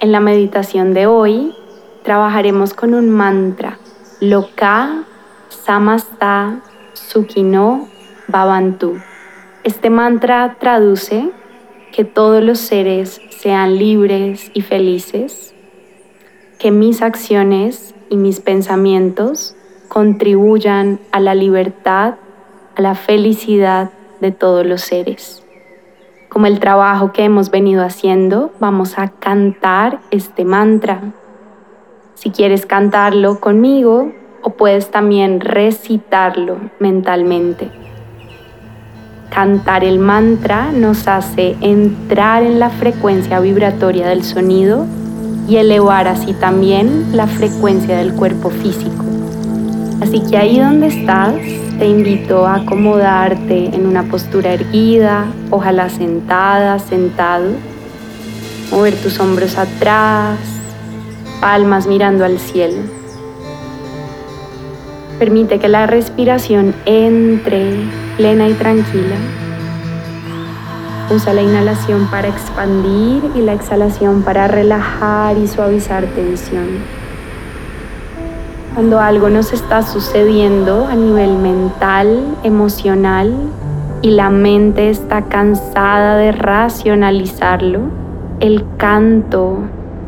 En la meditación de hoy trabajaremos con un mantra, Loka Samasta Sukino Bhavantu. Este mantra traduce que todos los seres sean libres y felices, que mis acciones y mis pensamientos contribuyan a la libertad, a la felicidad de todos los seres como el trabajo que hemos venido haciendo, vamos a cantar este mantra. Si quieres cantarlo conmigo o puedes también recitarlo mentalmente. Cantar el mantra nos hace entrar en la frecuencia vibratoria del sonido y elevar así también la frecuencia del cuerpo físico. Así que ahí donde estás, te invito a acomodarte en una postura erguida, ojalá sentada, sentado. Mover tus hombros atrás, palmas mirando al cielo. Permite que la respiración entre plena y tranquila. Usa la inhalación para expandir y la exhalación para relajar y suavizar tensión cuando algo nos está sucediendo a nivel mental, emocional y la mente está cansada de racionalizarlo, el canto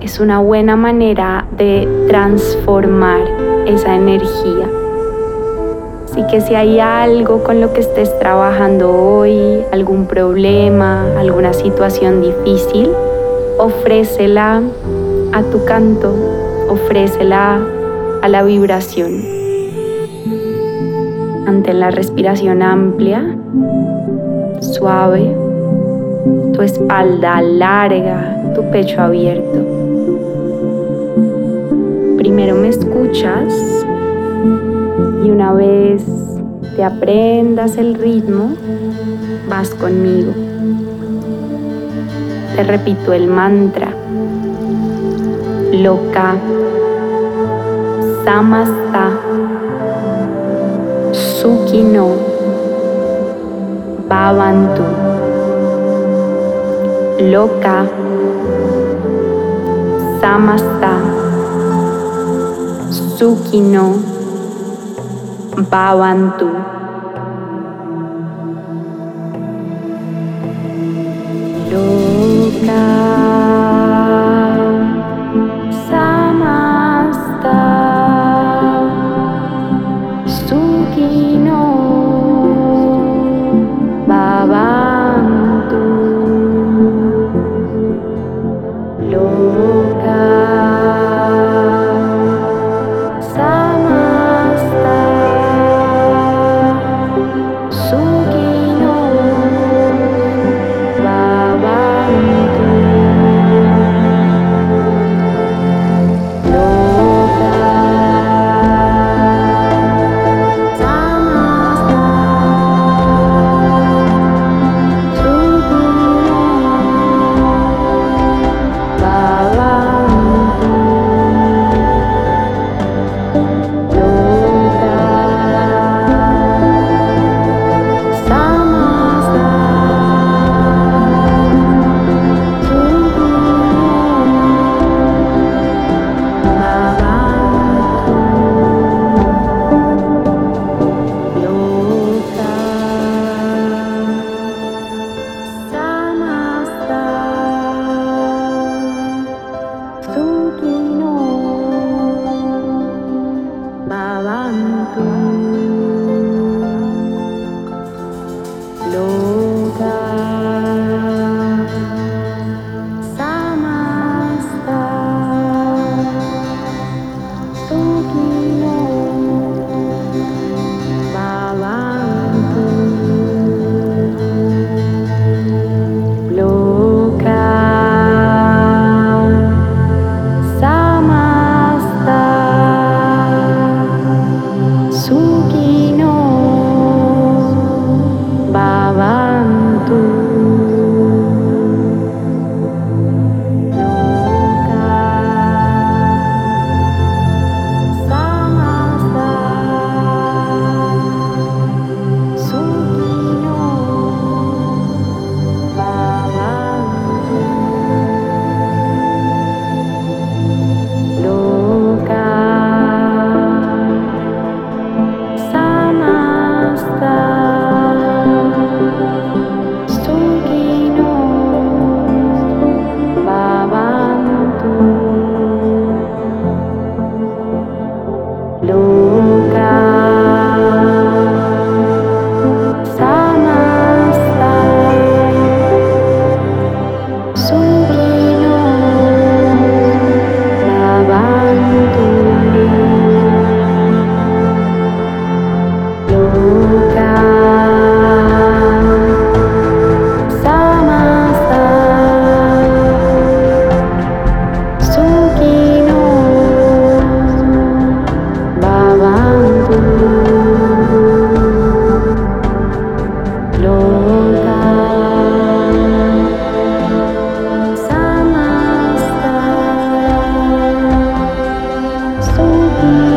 es una buena manera de transformar esa energía. Así que si hay algo con lo que estés trabajando hoy, algún problema, alguna situación difícil, ofrécela a tu canto, ofrécela a la vibración. Ante la respiración amplia, suave, tu espalda larga, tu pecho abierto. Primero me escuchas y una vez te aprendas el ritmo, vas conmigo. Te repito el mantra. Loca Samasta. Sukino. Bhavantu Loka. Samasta. Sukino. Bhavantu alanto. Oh,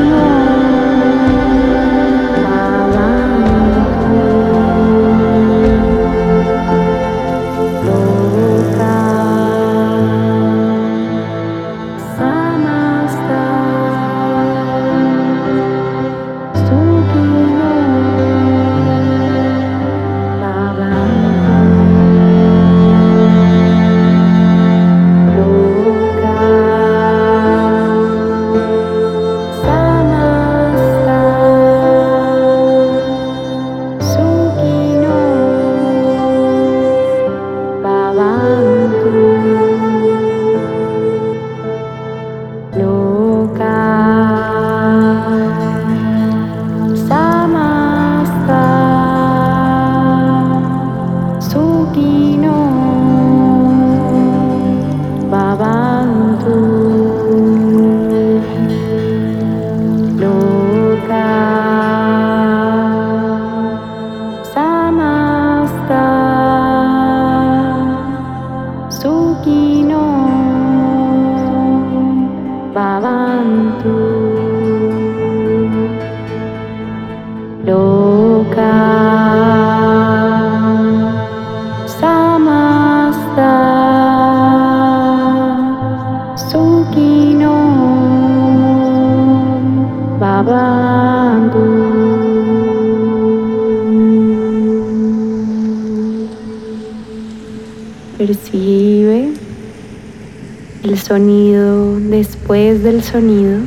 sonido después del sonido,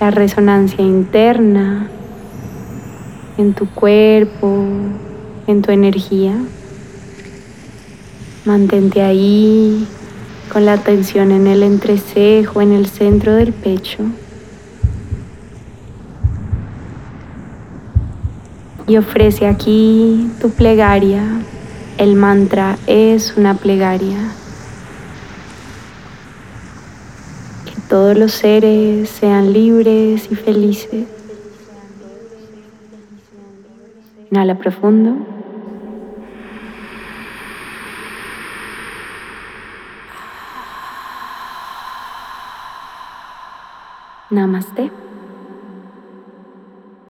la resonancia interna en tu cuerpo, en tu energía. Mantente ahí con la atención en el entrecejo, en el centro del pecho. Y ofrece aquí tu plegaria. El mantra es una plegaria. Que todos los seres sean libres y felices. Inhala profundo. Namaste.